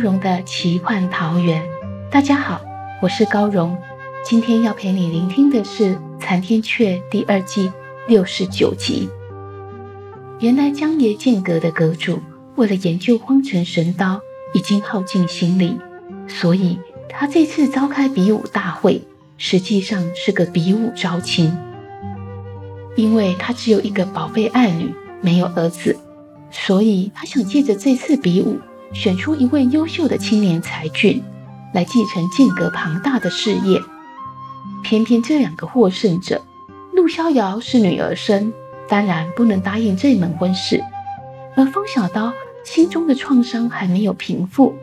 荣的奇幻桃源。大家好，我是高荣。今天要陪你聆听的是《残天阙》第二季六十九集。原来江爷剑阁的阁主为了研究荒城神刀，已经耗尽心力，所以他这次召开比武大会，实际上是个比武招亲。因为他只有一个宝贝爱女，没有儿子，所以他想借着这次比武。选出一位优秀的青年才俊来继承剑阁庞大的事业，偏偏这两个获胜者，陆逍遥是女儿身，当然不能答应这门婚事；而方小刀心中的创伤还没有平复，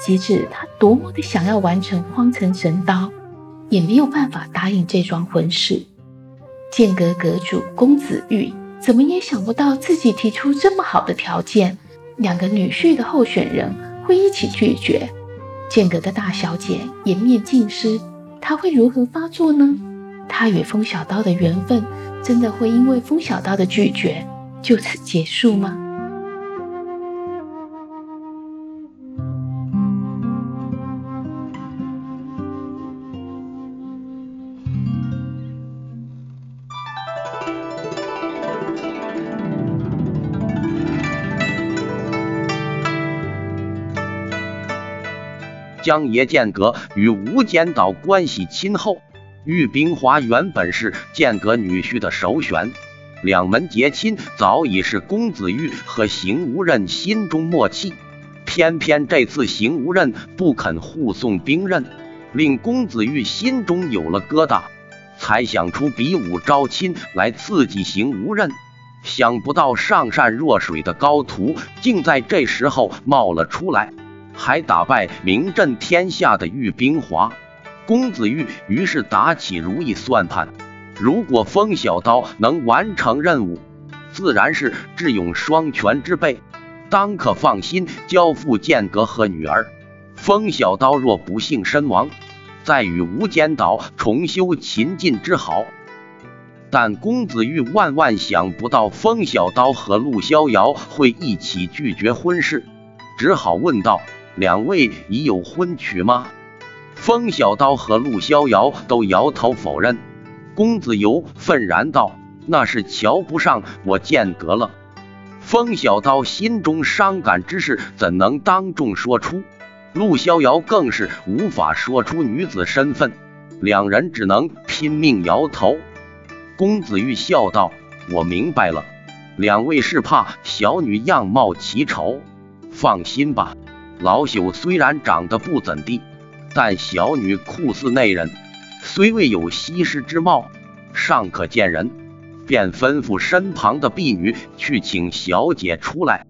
即使他多么的想要完成荒城神刀，也没有办法答应这桩婚事。剑阁阁主公子玉怎么也想不到自己提出这么好的条件。两个女婿的候选人会一起拒绝，剑阁的大小姐颜面尽失，她会如何发作呢？她与风小刀的缘分真的会因为风小刀的拒绝就此结束吗？江爷剑阁与无间岛关系亲厚，玉冰华原本是剑阁女婿的首选，两门结亲早已是公子玉和邢无任心中默契。偏偏这次邢无任不肯护送兵刃，令公子玉心中有了疙瘩，才想出比武招亲来刺激邢无任。想不到上善若水的高徒，竟在这时候冒了出来。还打败名震天下的玉冰华，公子玉于是打起如意算盘：如果风小刀能完成任务，自然是智勇双全之辈，当可放心交付剑阁和女儿。风小刀若不幸身亡，再与无间岛重修秦晋之好。但公子玉万万想不到，风小刀和陆逍遥会一起拒绝婚事，只好问道。两位已有婚娶吗？风小刀和陆逍遥都摇头否认。公子游愤然道：“那是瞧不上我剑阁了。”风小刀心中伤感之事怎能当众说出？陆逍遥更是无法说出女子身份，两人只能拼命摇头。公子玉笑道：“我明白了，两位是怕小女样貌奇丑。放心吧。”老朽虽然长得不怎地，但小女酷似内人，虽未有西施之貌，尚可见人。便吩咐身旁的婢女去请小姐出来。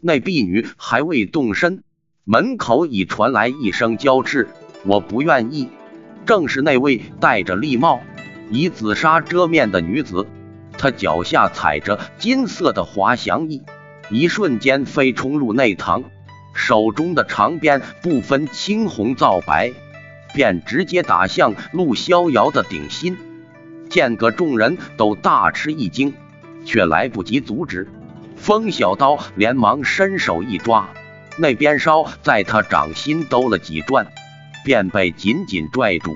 那婢女还未动身，门口已传来一声娇斥：“我不愿意。”正是那位戴着笠帽、以紫纱遮面的女子。她脚下踩着金色的滑翔翼，一瞬间飞冲入内堂。手中的长鞭不分青红皂白，便直接打向陆逍遥的顶心。剑阁众人都大吃一惊，却来不及阻止。风小刀连忙伸手一抓，那鞭梢在他掌心兜了几转，便被紧紧拽住。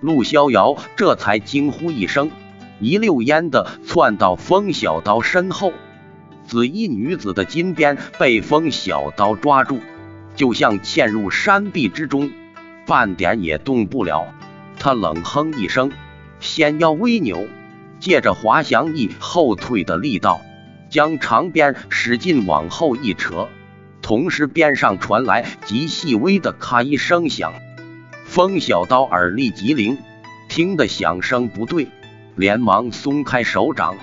陆逍遥这才惊呼一声，一溜烟的窜到风小刀身后。紫衣女子的金鞭被风小刀抓住，就像嵌入山壁之中，半点也动不了。他冷哼一声，纤腰微扭，借着滑翔翼后退的力道，将长鞭使劲往后一扯，同时边上传来极细微的咔一声响。风小刀耳力极灵，听得响声不对，连忙松开手掌，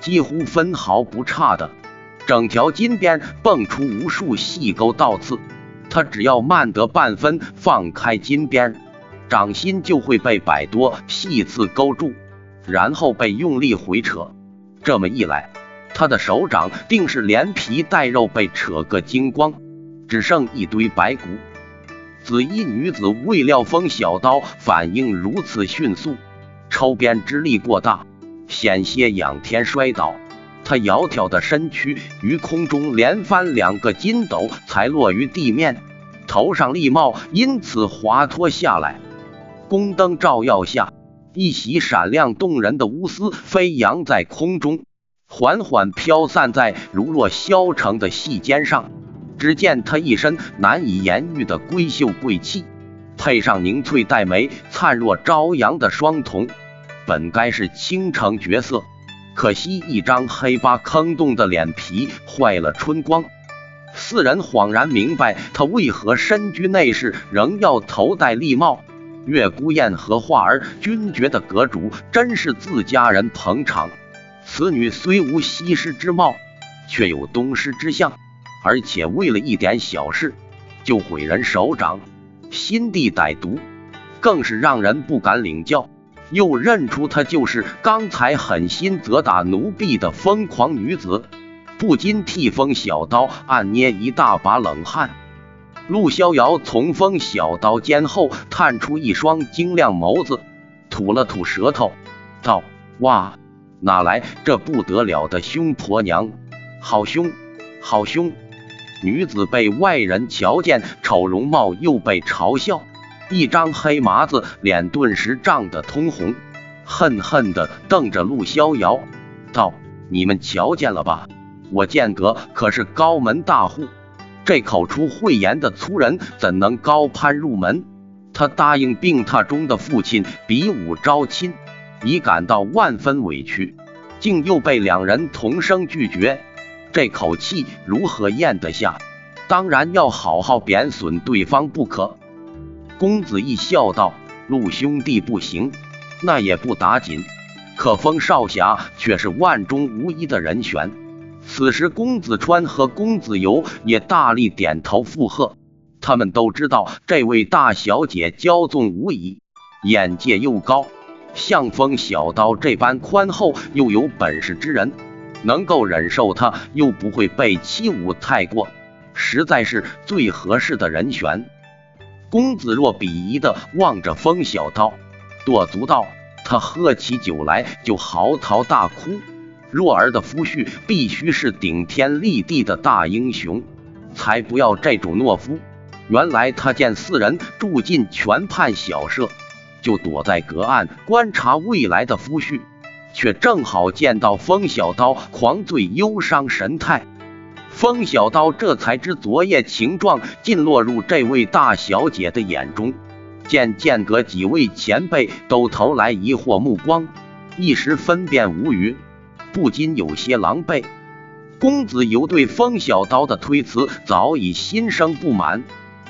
几乎分毫不差的，整条金边蹦出无数细钩倒刺。他只要慢得半分，放开金边，掌心就会被百多细刺勾住，然后被用力回扯。这么一来，他的手掌定是连皮带肉被扯个精光，只剩一堆白骨。紫衣女子未料风小刀反应如此迅速，抽鞭之力过大，险些仰天摔倒。他窈窕的身躯于空中连翻两个筋斗，才落于地面，头上笠帽因此滑脱下来。宫灯照耀下，一袭闪亮动人的乌丝飞扬在空中，缓缓飘散在如若削成的细肩上。只见他一身难以言喻的闺秀贵气，配上凝翠黛眉、灿若朝阳的双瞳，本该是倾城绝色。可惜一张黑疤坑洞的脸皮坏了春光。四人恍然明白，他为何身居内室仍要头戴笠帽。月孤雁和画儿均觉得阁主真是自家人捧场。此女虽无西施之貌，却有东施之相，而且为了一点小事就毁人手掌，心地歹毒，更是让人不敢领教。又认出她就是刚才狠心责打奴婢的疯狂女子，不禁替风小刀暗捏一大把冷汗。陆逍遥从风小刀肩后探出一双晶亮眸子，吐了吐舌头，道：“哇，哪来这不得了的凶婆娘？好凶，好凶！”女子被外人瞧见丑容貌，又被嘲笑。一张黑麻子脸顿时涨得通红，恨恨地瞪着陆逍遥，道：“你们瞧见了吧？我剑阁可是高门大户，这口出秽言的粗人怎能高攀入门？他答应病榻中的父亲比武招亲，已感到万分委屈，竟又被两人同声拒绝，这口气如何咽得下？当然要好好贬损对方不可。”公子义笑道：“陆兄弟不行，那也不打紧。可风少侠却是万中无一的人选。”此时，公子川和公子游也大力点头附和。他们都知道这位大小姐骄纵无已，眼界又高，像风小刀这般宽厚又有本事之人，能够忍受她又不会被欺侮太过，实在是最合适的人选。公子若鄙夷的望着风小刀，跺足道：“他喝起酒来就嚎啕大哭。若儿的夫婿必须是顶天立地的大英雄，才不要这种懦夫。”原来他见四人住进泉畔小舍，就躲在隔岸观察未来的夫婿，却正好见到风小刀狂醉忧伤神态。风小刀这才知昨夜情状尽落入这位大小姐的眼中，见间隔几位前辈都投来疑惑目光，一时分辨无语，不禁有些狼狈。公子游对风小刀的推辞早已心生不满，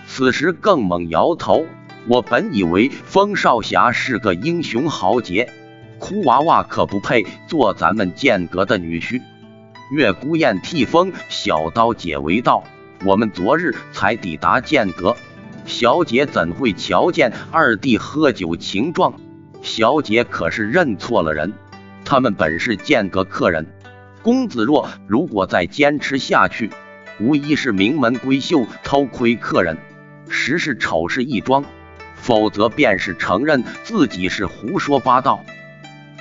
此时更猛摇头：“我本以为风少侠是个英雄豪杰，哭娃娃可不配做咱们剑阁的女婿。”月孤雁替风小刀解围道：“我们昨日才抵达剑阁，小姐怎会瞧见二弟喝酒情状？小姐可是认错了人。他们本是剑阁客人。公子若如果再坚持下去，无疑是名门闺秀偷窥客人，实是丑事一桩；否则便是承认自己是胡说八道。”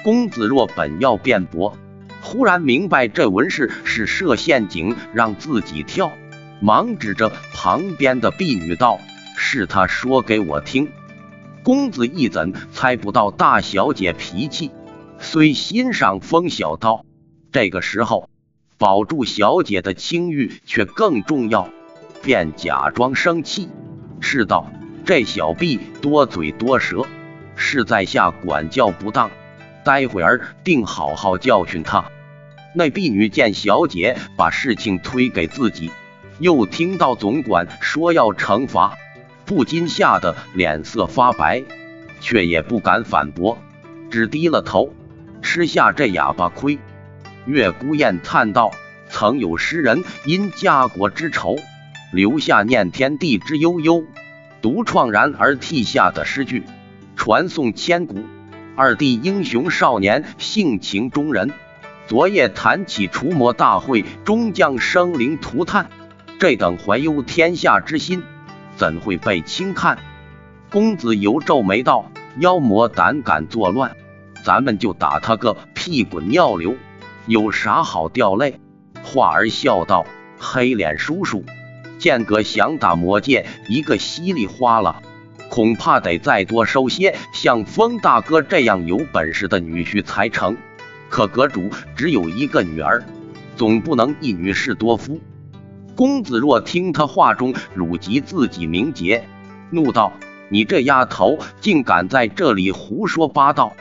公子若本要辩驳。忽然明白这文氏是设陷阱让自己跳，忙指着旁边的婢女道：“是他说给我听。”公子一怎猜不到大小姐脾气？虽欣赏风小刀，这个时候保住小姐的清誉却更重要，便假装生气，斥道：“这小婢多嘴多舌，是在下管教不当。”待会儿定好好教训他。那婢女见小姐把事情推给自己，又听到总管说要惩罚，不禁吓得脸色发白，却也不敢反驳，只低了头吃下这哑巴亏。月孤雁叹道：“曾有诗人因家国之仇，留下念天地之悠悠，独怆然而涕下的诗句，传颂千古。二弟英雄少年，性情中人。昨夜谈起除魔大会，终将生灵涂炭。”这等怀忧天下之心，怎会被轻看？公子游皱眉道：“妖魔胆敢作乱，咱们就打他个屁滚尿流，有啥好掉泪？”华儿笑道：“黑脸叔叔，剑阁想打魔界一个稀里哗啦，恐怕得再多收些像风大哥这样有本事的女婿才成。可阁主只有一个女儿，总不能一女侍多夫。”公子若听他话中辱及自己名节，怒道：“你这丫头竟敢在这里胡说八道！”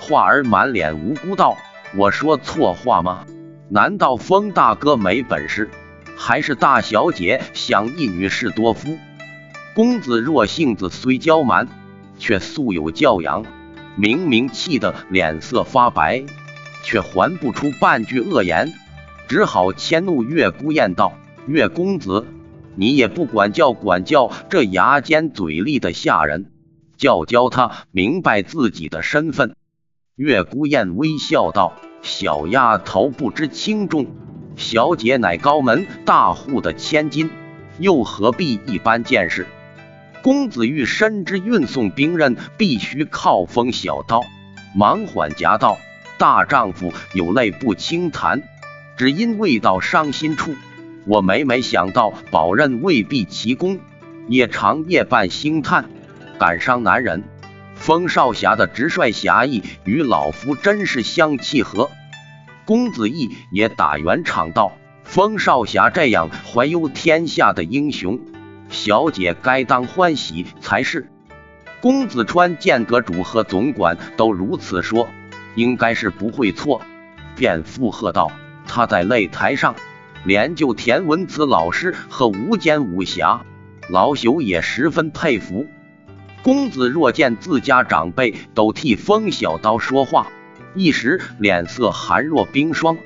华儿满脸无辜道：“我说错话吗？难道风大哥没本事，还是大小姐想一女侍多夫？”公子若性子虽娇蛮，却素有教养，明明气得脸色发白，却还不出半句恶言，只好迁怒月孤雁道。月公子，你也不管教管教这牙尖嘴利的下人，教教他明白自己的身份。月孤雁微笑道：“小丫头不知轻重，小姐乃高门大户的千金，又何必一般见识？公子欲深知运送兵刃必须靠锋小刀，忙缓夹道：大丈夫有泪不轻弹，只因未到伤心处。”我每每想到宝刃未必奇功，夜长夜半星叹，感伤难忍。风少侠的直率侠义与老夫真是相契合。公子义也打圆场道：风少侠这样怀忧天下的英雄，小姐该当欢喜才是。公子川见阁主和总管都如此说，应该是不会错，便附和道：他在擂台上。连就田文慈老师和无间武侠，老朽也十分佩服。公子若见自家长辈都替风小刀说话，一时脸色寒若冰霜，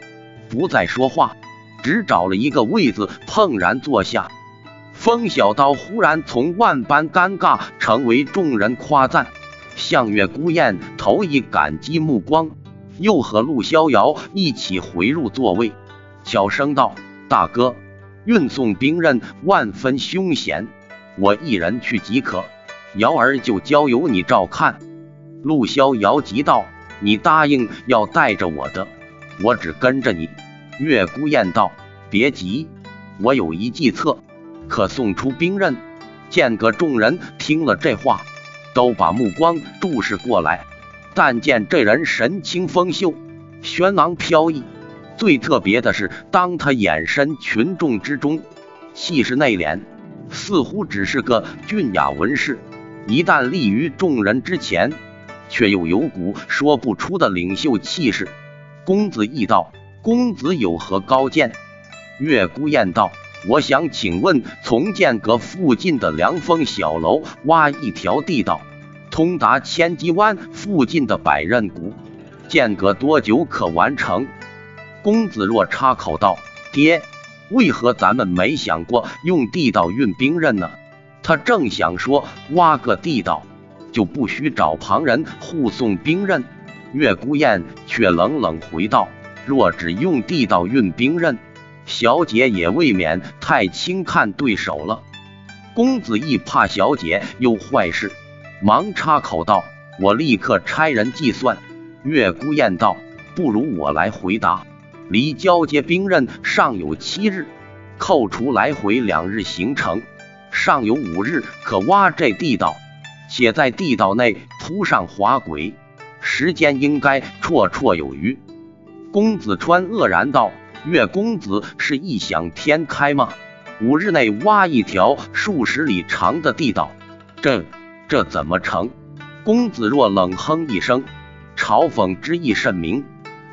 不再说话，只找了一个位子怦然坐下。风小刀忽然从万般尴尬成为众人夸赞，向月孤雁投以感激目光，又和陆逍遥一起回入座位，小声道。大哥，运送兵刃万分凶险，我一人去即可，瑶儿就交由你照看。陆逍遥急道：“你答应要带着我的，我只跟着你。”月孤雁道：“别急，我有一计策，可送出兵刃。”剑阁众人听了这话，都把目光注视过来，但见这人神清风秀，轩昂飘逸。最特别的是，当他眼身群众之中，气势内敛，似乎只是个俊雅文士；一旦立于众人之前，却又有股说不出的领袖气势。公子义道：“公子有何高见？”月孤雁道：“我想请问，从剑阁附近的凉风小楼挖一条地道，通达千机湾附近的百仞谷，间隔多久可完成？”公子若插口道：“爹，为何咱们没想过用地道运兵刃呢？”他正想说挖个地道就不需找旁人护送兵刃，月孤雁却冷冷回道：“若只用地道运兵刃，小姐也未免太轻看对手了。”公子亦怕小姐有坏事，忙插口道：“我立刻差人计算。”月孤雁道：“不如我来回答。”离交接兵刃尚有七日，扣除来回两日行程，尚有五日可挖这地道，且在地道内铺上滑轨，时间应该绰绰有余。公子川愕然道：“岳公子是异想天开吗？五日内挖一条数十里长的地道，这这怎么成？”公子若冷哼一声，嘲讽之意甚明。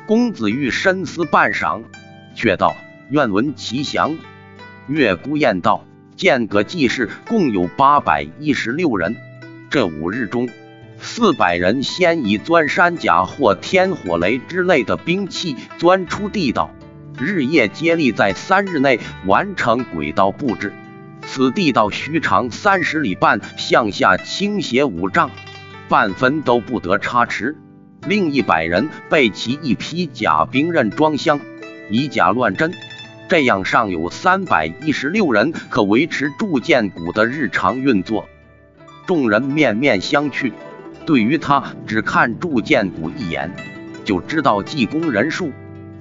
公子欲深思半晌，却道：“愿闻其详。”月孤雁道：“剑阁济士共有八百一十六人，这五日中，四百人先以钻山甲或天火雷之类的兵器钻出地道，日夜接力，在三日内完成轨道布置。此地道须长三十里半，向下倾斜五丈，半分都不得差池。另一百人备齐一批甲兵刃装箱，以假乱真。”这样尚有三百一十六人可维持铸剑谷的日常运作。众人面面相觑，对于他只看铸剑谷一眼就知道技工人数，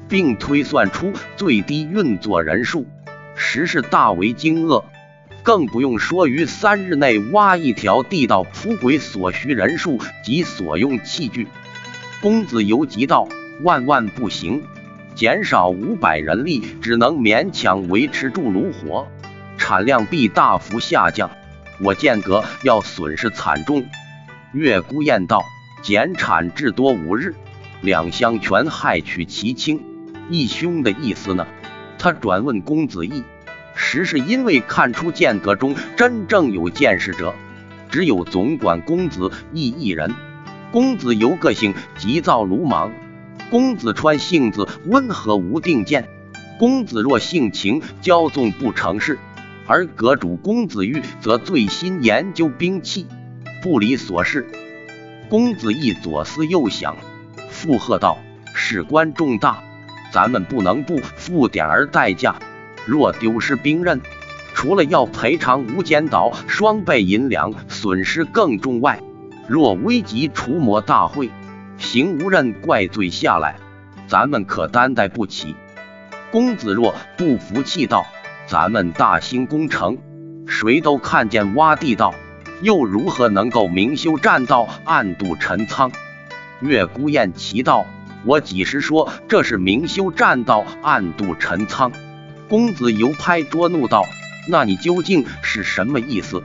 并推算出最低运作人数，实是大为惊愕。更不用说于三日内挖一条地道铺轨所需人数及所用器具。公子游急道：“万万不行！”减少五百人力，只能勉强维持住炉火，产量必大幅下降。我剑阁要损失惨重。月孤雁道：“减产至多五日，两相权害取其轻。义兄的意思呢？”他转问公子义，实是因为看出剑阁中真正有见识者，只有总管公子义一人。公子由个性急躁鲁莽。公子川性子温和无定见，公子若性情骄纵不成事，而阁主公子玉则醉心研究兵器，不理琐事。公子义左思右想，附和道：“事关重大，咱们不能不付点儿代价。若丢失兵刃，除了要赔偿无间岛双倍银两损失更重外，若危及除魔大会。”邢无任怪罪下来，咱们可担待不起。公子若不服气道：“咱们大兴工程，谁都看见挖地道，又如何能够明修栈道，暗度陈仓？”月孤雁奇道：“我几时说这是明修栈道，暗度陈仓？”公子游拍桌怒道：“那你究竟是什么意思？”